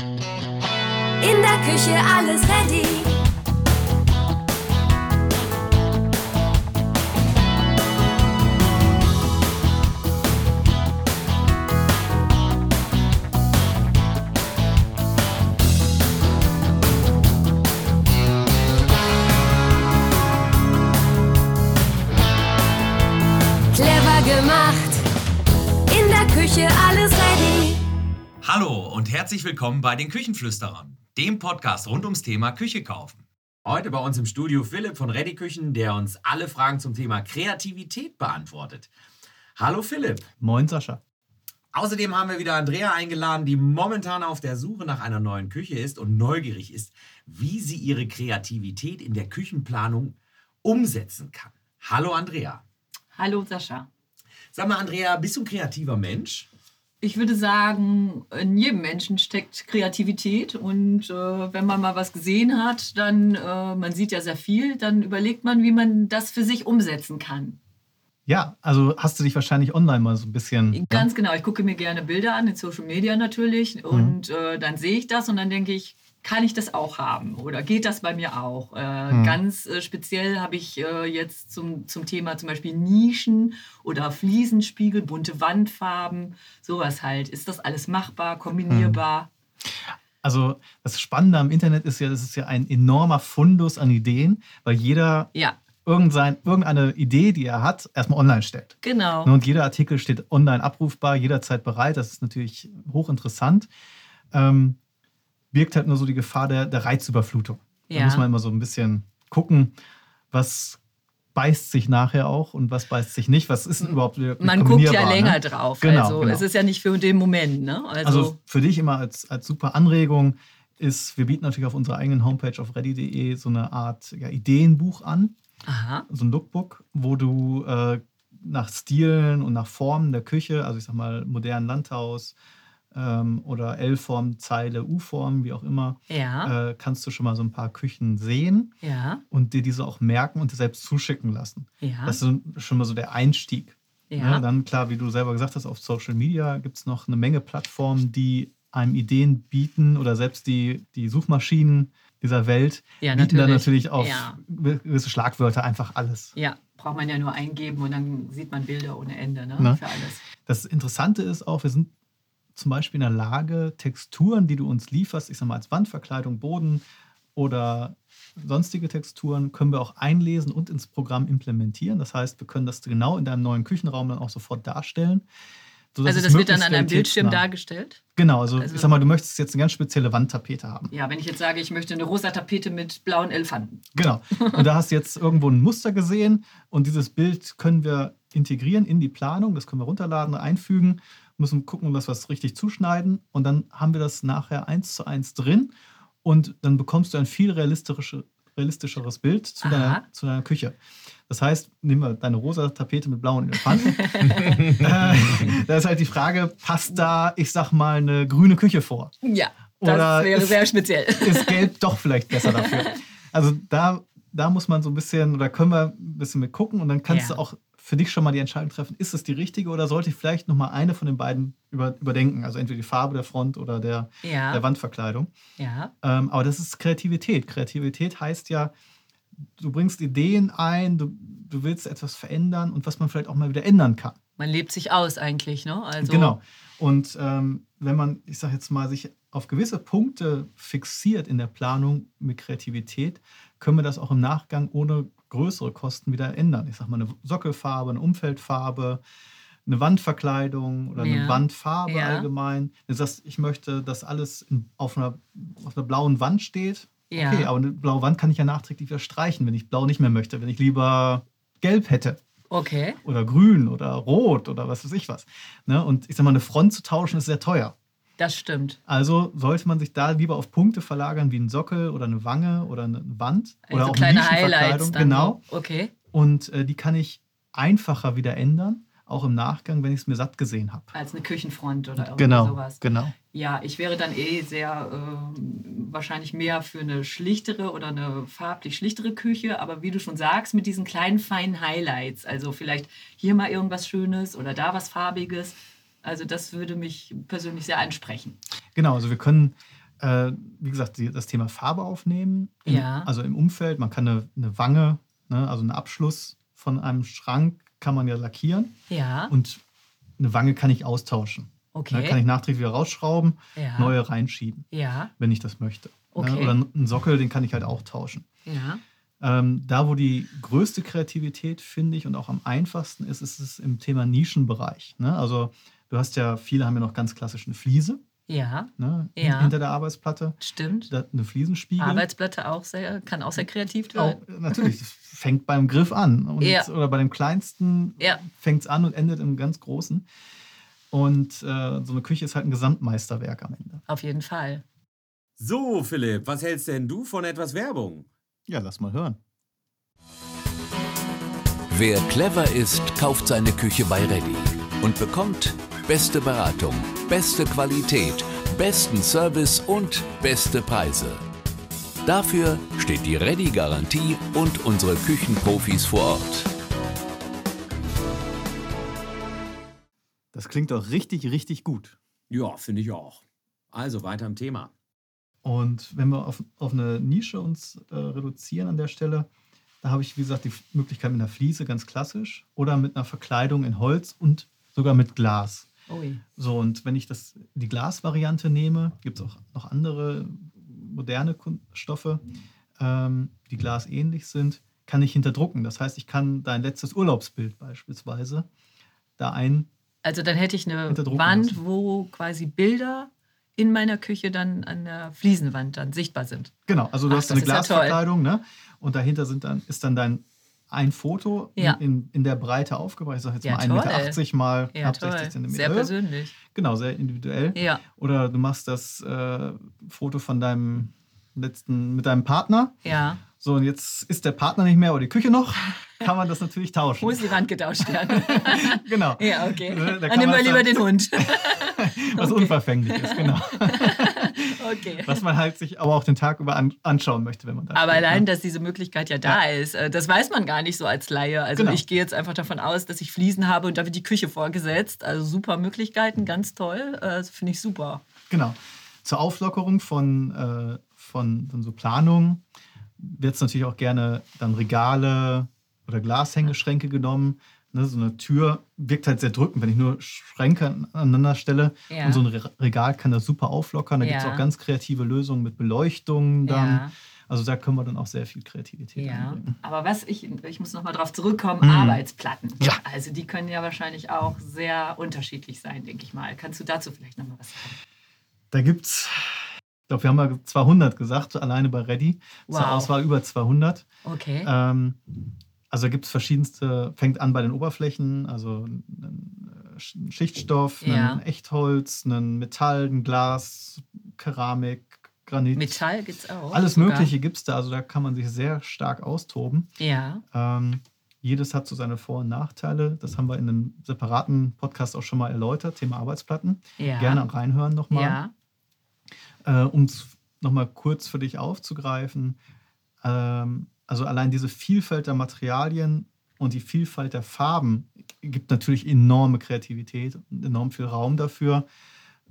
In der Küche alles ready. Clever gemacht. In der Küche alles ready. Hallo und herzlich willkommen bei den Küchenflüsterern, dem Podcast rund ums Thema Küche kaufen. Heute bei uns im Studio Philipp von Ready Küchen, der uns alle Fragen zum Thema Kreativität beantwortet. Hallo Philipp. Moin Sascha. Außerdem haben wir wieder Andrea eingeladen, die momentan auf der Suche nach einer neuen Küche ist und neugierig ist, wie sie ihre Kreativität in der Küchenplanung umsetzen kann. Hallo Andrea. Hallo Sascha. Sag mal, Andrea, bist du ein kreativer Mensch? Ich würde sagen, in jedem Menschen steckt Kreativität und äh, wenn man mal was gesehen hat, dann, äh, man sieht ja sehr viel, dann überlegt man, wie man das für sich umsetzen kann. Ja, also hast du dich wahrscheinlich online mal so ein bisschen. Ganz genau, ich gucke mir gerne Bilder an, in Social Media natürlich und äh, dann sehe ich das und dann denke ich, kann ich das auch haben oder geht das bei mir auch? Äh, Mhm. Ganz äh, speziell habe ich äh, jetzt zum, zum Thema zum Beispiel Nischen oder Fliesenspiegel, bunte Wandfarben, sowas halt. Ist das alles machbar, kombinierbar? Also das Spannende am Internet ist ja, das ist ja ein enormer Fundus an Ideen, weil jeder Ja, irgendein, irgendeine Idee, die er hat, erstmal online stellt. genau. Und jeder Artikel steht online abrufbar, jederzeit bereit. Das ist natürlich hochinteressant. Ähm, birgt halt nur so die Gefahr der, der Reizüberflutung. Da Ja. muss man immer so ein bisschen gucken, was beißt sich nachher auch und was beißt sich nicht. Was ist denn überhaupt Man guckt ja kombinierbar, länger ne? drauf. Genau, also genau. es ist ja nicht für den Moment. Ne? Also, Also für dich immer als, als super Anregung ist, wir bieten natürlich auf unserer eigenen Homepage auf ready.de so eine Art ja, Ideenbuch an, aha, so ein Lookbook, wo du äh, nach Stilen und nach Formen der Küche, also ich sag mal modernen Landhaus ähm, oder L-Form, Zeile, U-Form, wie auch immer, ja, äh, kannst du schon mal so ein paar Küchen sehen ja, und dir diese auch merken und dir selbst zuschicken lassen. ja, Das ist schon mal so der Einstieg. ja. Ne, dann klar, wie du selber gesagt hast, auf Social Media gibt es noch eine Menge Plattformen, die einem Ideen bieten oder selbst die, die Suchmaschinen dieser Welt Ja, bieten dann natürlich. natürlich auf Ja. gewisse Schlagwörter einfach alles. ja, braucht man ja nur eingeben und dann sieht man Bilder ohne Ende ne? Ne? für alles. Das Interessante ist auch, wir sind zum Beispiel in der Lage, Texturen, die du uns lieferst, ich sag mal als Wandverkleidung, Boden oder sonstige Texturen, können wir auch einlesen und ins Programm implementieren. Das heißt, wir können das genau in deinem neuen Küchenraum dann auch sofort darstellen. sodass Also das wird dann an einem Bildschirm realitätsnah- dargestellt. Genau, also, Also- ich sag mal, du möchtest jetzt eine ganz spezielle Wandtapete haben. Ja, wenn ich jetzt sage, ich möchte eine rosa Tapete mit blauen Elefanten. Genau. Und da hast du jetzt irgendwo ein Muster gesehen und dieses Bild können wir integrieren in die Planung. Das können wir runterladen, einfügen, müssen gucken, dass wir es richtig zuschneiden und dann haben wir das nachher eins zu eins drin und dann bekommst du ein viel realistische, realistischeres Bild zu deiner, zu deiner Küche. Das heißt, nehmen wir deine rosa Tapete mit blauen Elefanten. äh, da ist halt die Frage, passt da, ich sag mal, eine grüne Küche vor? Ja, das Oder wäre ist- sehr speziell. ist Gelb doch vielleicht besser dafür. Also da, da muss man so ein bisschen, oder können wir ein bisschen mit gucken und dann kannst Ja. du auch für dich schon mal die Entscheidung treffen, ist es die richtige oder sollte ich vielleicht noch mal eine von den beiden über, überdenken? Also entweder die Farbe der Front oder der, Ja, der Wandverkleidung. ja, Ähm, aber das ist Kreativität. Kreativität heißt ja, du bringst Ideen ein, du, du willst etwas verändern und was man vielleicht auch mal wieder ändern kann. man lebt sich aus eigentlich. Ne? Also, Genau. Und ähm, wenn man, ich sage jetzt mal, sich auf gewisse Punkte fixiert in der Planung mit Kreativität, können wir das auch im Nachgang ohne größere Kosten wieder ändern. Ich sage mal, eine Sockelfarbe, eine Umfeldfarbe, eine Wandverkleidung oder eine Ja. Wandfarbe Ja. allgemein. Du sagst, ich möchte, dass alles auf, einer, auf einer blauen Wand steht. Ja. Okay, aber eine blaue Wand kann ich ja nachträglich wieder streichen, wenn ich blau nicht mehr möchte, wenn ich lieber gelb hätte Okay. oder grün oder rot oder was weiß ich was. Ne? Und ich sag mal, eine Front zu tauschen ist sehr teuer. Das stimmt. Also sollte man sich da lieber auf Punkte verlagern wie ein Sockel oder eine Wange oder eine Wand oder Also auch kleine Nischenverkleidung. Highlights dann. Genau. Okay. Und äh, die kann ich einfacher wieder ändern, auch im Nachgang, wenn ich es mir satt gesehen habe. Als eine Küchenfront oder Genau, sowas. genau. Ja, ich wäre dann eh sehr ähm, wahrscheinlich mehr für eine schlichtere oder eine farblich schlichtere Küche. Aber wie du schon sagst, mit diesen kleinen feinen Highlights. Also vielleicht hier mal irgendwas Schönes oder da was Farbiges. Also das würde mich persönlich sehr ansprechen. Genau, also wir können Äh, wie gesagt, die, das Thema Farbe aufnehmen. Im, Ja. Also im Umfeld, man kann eine, eine Wange, ne, also einen Abschluss von einem Schrank kann man ja lackieren. Ja, Und eine Wange kann ich austauschen. okay. Ne, kann ich nachträglich wieder rausschrauben, ja. neue reinschieben, Ja, wenn ich das möchte. Okay. Ne, oder einen Sockel, den kann ich halt auch tauschen. ja. Ähm, da, wo die größte Kreativität, finde ich, und auch am einfachsten ist, ist es im Thema Nischenbereich. Ne? Also du hast ja, viele haben ja noch ganz klassisch eine Fliese Ja, ne? Ja. hinter der Arbeitsplatte, stimmt. da, eine Fliesenspiegel. Arbeitsplatte auch sehr, kann auch sehr kreativ auch, werden. natürlich, das fängt beim Griff an. Und, Ja. Oder bei dem kleinsten Ja. fängt es an und endet im ganz großen. Und äh, so eine Küche ist halt ein Gesamtmeisterwerk am Ende. Auf jeden Fall. So, Philipp, was hältst denn du von etwas Werbung? Ja, lass mal hören. Wer clever ist, kauft seine Küche bei Ready und bekommt beste Beratung, beste Qualität, besten Service und beste Preise. Dafür steht die Ready-Garantie und unsere Küchenprofis vor Ort. Das klingt doch richtig, richtig gut. Ja, finde ich auch. Also weiter im Thema. Und wenn wir auf, auf eine Nische uns äh, reduzieren an der Stelle, da habe ich, wie gesagt, die Möglichkeit mit einer Fliese, ganz klassisch, oder mit einer Verkleidung in Holz und sogar mit Glas. Ui. So, und wenn ich das, die Glasvariante nehme, gibt es auch noch andere moderne Kunststoffe, ähm, die glasähnlich sind, kann ich hinterdrucken. Das heißt, ich kann dein letztes Urlaubsbild beispielsweise da ein. Also dann hätte ich eine Wand, lassen. wo quasi Bilder in meiner Küche dann an der Fliesenwand dann sichtbar sind. Genau, also du Ach, hast eine ist ja. Glasverkleidung, ne? Und dahinter sind dann, ist dann dein ein Foto Ja. in, in, der Breite aufgebracht. Ich sage jetzt Ja, mal toll. 1,80 Meter mal Ja, knapp toll. 60 Zentimeter. Sehr persönlich. Genau, sehr individuell. Ja, Oder du machst das äh, Foto von deinem letzten, mit deinem Partner. ja. So, und jetzt ist der Partner nicht mehr, aber die Küche noch, kann man das natürlich tauschen. Muss die Wand getauscht werden. genau. ja, okay. Da Dann nehmen wir lieber den Hund. Was okay. unverfänglich ist, genau. Okay. Was man halt sich aber auch den Tag über an, anschauen möchte, wenn man da Aber steht, allein, ne? dass diese Möglichkeit ja da ist, äh, das weiß man gar nicht so als Laie. Also Genau. ich gehe jetzt einfach davon aus, dass ich Fliesen habe und da wird die Küche vorgesetzt. Also super Möglichkeiten, ganz toll. Das finde ich super. Genau. Zur Auflockerung von, äh, von, von so Planungen wird es natürlich auch gerne dann Regale oder Glashängeschränke genommen. Ne, so eine Tür wirkt halt sehr drückend, wenn ich nur Schränke aneinander stelle. Ja. Und so ein Re- Regal kann das super auflockern. Da gibt es Ja. auch ganz kreative Lösungen mit Beleuchtung dann. Ja. Also da können wir dann auch sehr viel Kreativität Ja, einbringen. aber was ich, ich muss nochmal drauf zurückkommen, Mhm. Arbeitsplatten. Ja. Also die können ja wahrscheinlich auch sehr unterschiedlich sein, denke ich mal. Kannst du dazu vielleicht nochmal was sagen? Da gibt es, ich glaube, wir haben mal 200 gesagt, alleine bei Ready. Zur Wow. Auswahl über 200. Okay. Ähm, also gibt es verschiedenste, fängt an bei den Oberflächen, also ein äh, Schichtstoff, Ja. ein Echtholz, ein Metall, ein Glas, Keramik, Granit. Metall gibt es auch. Alles sogar. Mögliche gibt es da, also da kann man sich sehr stark austoben. Ja, Ähm, jedes hat so seine Vor- und Nachteile. Das haben wir in einem separaten Podcast auch schon mal erläutert, Thema Arbeitsplatten. ja. Gerne reinhören nochmal. Ja, Äh, um es nochmal kurz für dich aufzugreifen, ähm, also allein diese Vielfalt der Materialien und die Vielfalt der Farben gibt natürlich enorme Kreativität und enorm viel Raum dafür.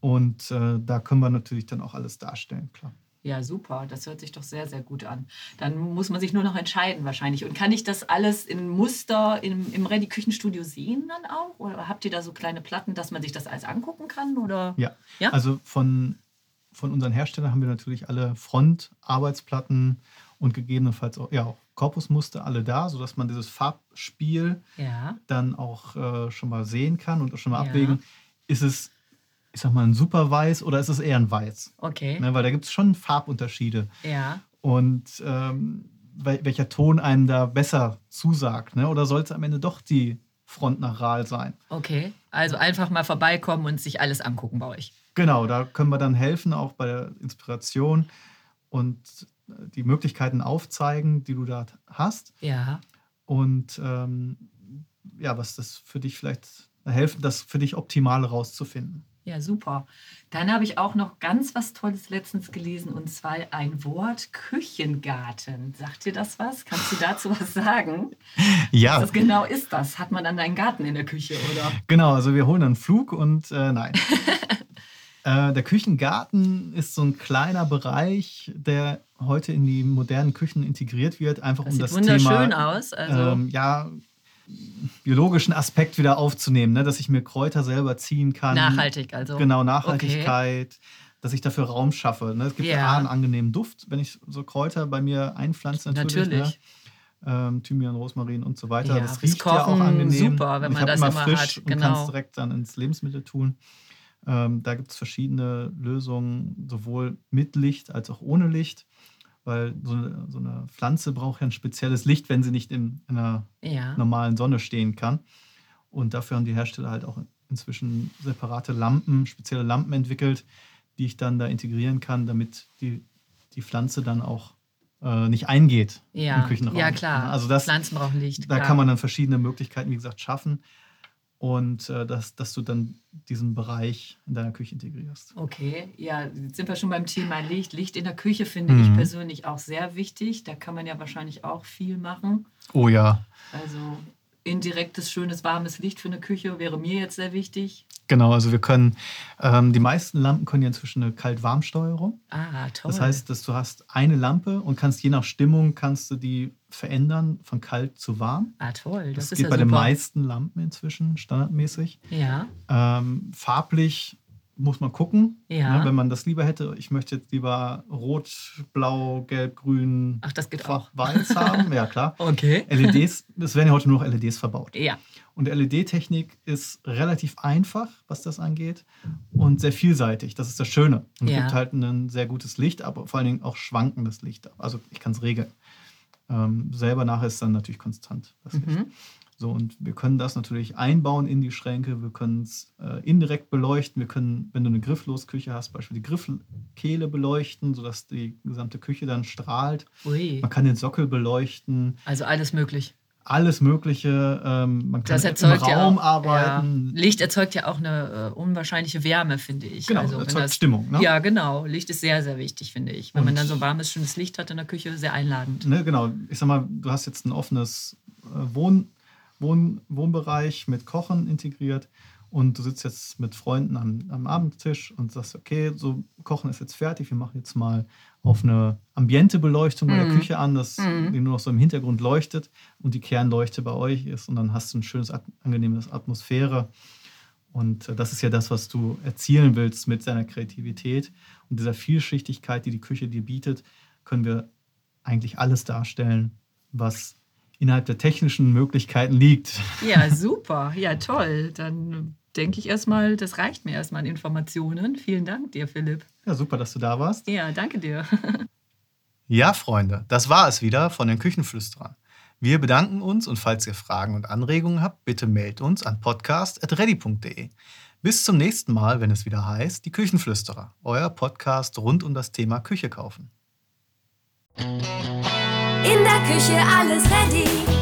Und äh, da können wir natürlich dann auch alles darstellen, klar. ja, super. Das hört sich doch sehr, sehr gut an. Dann muss man sich nur noch entscheiden wahrscheinlich. Und kann ich das alles in Muster im, im Ready-Küchenstudio sehen dann auch? Oder habt ihr da so kleine Platten, dass man sich das alles angucken kann? Oder? Ja, Ja? also von, von unseren Herstellern haben wir natürlich alle Front-Arbeitsplatten und gegebenenfalls auch, ja, auch Korpusmuster alle da, sodass man dieses Farbspiel Ja, dann auch äh, schon mal sehen kann und auch schon mal Ja. abwägen, ist es, ich sag mal, ein super Weiß oder ist es eher ein Weiß? okay. Ne, weil da gibt es schon Farbunterschiede. Ja, Und ähm, wel welcher Ton einem da besser zusagt. Ne? Oder soll es am Ende doch die Front nach Rahl sein? okay. Also einfach mal vorbeikommen und sich alles angucken bei euch. Genau, da können wir dann helfen, auch bei der Inspiration und äh, die Möglichkeiten aufzeigen, die du da hast. Ja, Und ähm, ja, was das für dich vielleicht helfen, das für dich Optimale rauszufinden. ja, super. Dann habe ich auch noch ganz was Tolles letztens gelesen und zwar ein Wort Küchengarten. Sagt dir das was? Kannst du dazu was sagen? Ja, Was genau ist das? Hat man dann einen Garten in der Küche oder? genau. Also wir holen einen Flug und äh, nein. Äh, der Küchengarten ist so ein kleiner Bereich, der heute in die modernen Küchen integriert wird, einfach Das um sieht das wunderschön Thema aus. Also, ähm, ja, biologischen Aspekt wieder aufzunehmen, ne? dass ich mir Kräuter selber ziehen kann. nachhaltig, also. Genau, Nachhaltigkeit, dass ich dafür Raum schaffe. Ne? Es gibt ja. Ja. einen angenehmen Duft, wenn ich so Kräuter bei mir einpflanze. Natürlich. Natürlich. Ne? Ähm, Thymian, Rosmarin und so weiter. Ja, das riecht ja auch Kochen angenehm. super, wenn Und ich man das immer frisch hat, und genau. kann es direkt dann ins Lebensmittel tun. Ähm, da gibt es verschiedene Lösungen, sowohl mit Licht als auch ohne Licht. Weil so eine, so eine Pflanze braucht ja ein spezielles Licht, wenn sie nicht in einer Ja. normalen Sonne stehen kann. Und dafür haben die Hersteller halt auch inzwischen separate Lampen, spezielle Lampen entwickelt, die ich dann da integrieren kann, damit die, die Pflanze dann auch äh, nicht eingeht im Ja. Küchenraum. ja, klar. Also das, Pflanzen brauchen Licht. da klar. kann man dann verschiedene Möglichkeiten, wie gesagt, schaffen. Und äh, dass, dass du dann diesen Bereich in deiner Küche integrierst. Okay, ja, jetzt sind wir schon beim Thema Licht. Licht in der Küche finde Mhm. ich persönlich auch sehr wichtig. Da kann man ja wahrscheinlich auch viel machen. Oh ja, Also indirektes, schönes, warmes Licht für eine Küche wäre mir jetzt sehr wichtig. genau. Also wir können, ähm, die meisten Lampen können ja inzwischen eine Kalt-Warm-Steuerung. Ah, toll. Das heißt, dass du hast eine Lampe und kannst je nach Stimmung kannst du die verändern von kalt zu warm. ah, toll. Das, Das, ist geht ja bei super. den meisten Lampen inzwischen standardmäßig. Ja, Ähm, farblich muss man gucken. Ja. Ne, wenn man das lieber hätte, ich möchte jetzt lieber rot, blau, gelb, grün, ach, das geht auch. weiß haben. Ja, klar. Okay. LEDs, es werden ja heute nur noch LEDs verbaut. Ja, Und LED-Technik ist relativ einfach, was das angeht, und sehr vielseitig. Das ist das Schöne. Und es Ja. gibt halt ein sehr gutes Licht, aber vor allen Dingen auch schwankendes Licht. Also ich kann es regeln. Ähm, selber nachher ist dann natürlich konstant das Licht. Mhm. So, und wir können das natürlich einbauen in die Schränke. Wir können es äh, indirekt beleuchten. Wir können, wenn du eine Grifflosküche hast, beispielsweise die Griffkehle beleuchten, sodass die gesamte Küche dann strahlt. ui. Man kann den Sockel beleuchten Also alles möglich. Alles Mögliche. Ähm, man kann Das im Raum ja auch, arbeiten. Ja. Licht erzeugt ja auch eine äh, unwahrscheinliche Wärme, finde ich. Genau, also, erzeugt Stimmung, ne? Ja, genau. Licht ist sehr, sehr wichtig, finde ich. Wenn man Und- dann so warmes, schönes Licht hat in der Küche, sehr einladend. Ne, genau. Ich sag mal, du hast jetzt ein offenes äh, Wohn, Wohn, Wohnbereich mit Kochen integriert und du sitzt jetzt mit Freunden am, am Abendtisch und sagst, okay, so Kochen ist jetzt fertig, wir machen jetzt mal auf eine Ambiente-Beleuchtung bei der Mhm. Küche an, dass Mhm. die nur noch so im Hintergrund leuchtet und die Kernleuchte bei euch ist und dann hast du ein schönes, angenehmes Atmosphäre. Und äh, das ist ja das, was du erzielen willst mit deiner Kreativität und dieser Vielschichtigkeit, die die Küche dir bietet, können wir eigentlich alles darstellen, was innerhalb der technischen Möglichkeiten liegt. Ja, super. Ja, toll. Dann denke ich erstmal, das reicht mir erstmal an Informationen. Vielen Dank dir, Philipp. Ja, super, dass du da warst. Ja, danke dir. Ja, Freunde, das war es wieder von den Küchenflüsterern. Wir bedanken uns und falls ihr Fragen und Anregungen habt, bitte meldet uns an podcast.ready.de. Bis zum nächsten Mal, wenn es wieder heißt, die Küchenflüsterer, euer Podcast rund um das Thema Küche kaufen. In der Küche alles ready. Clever gemacht. In der Küche alles ready.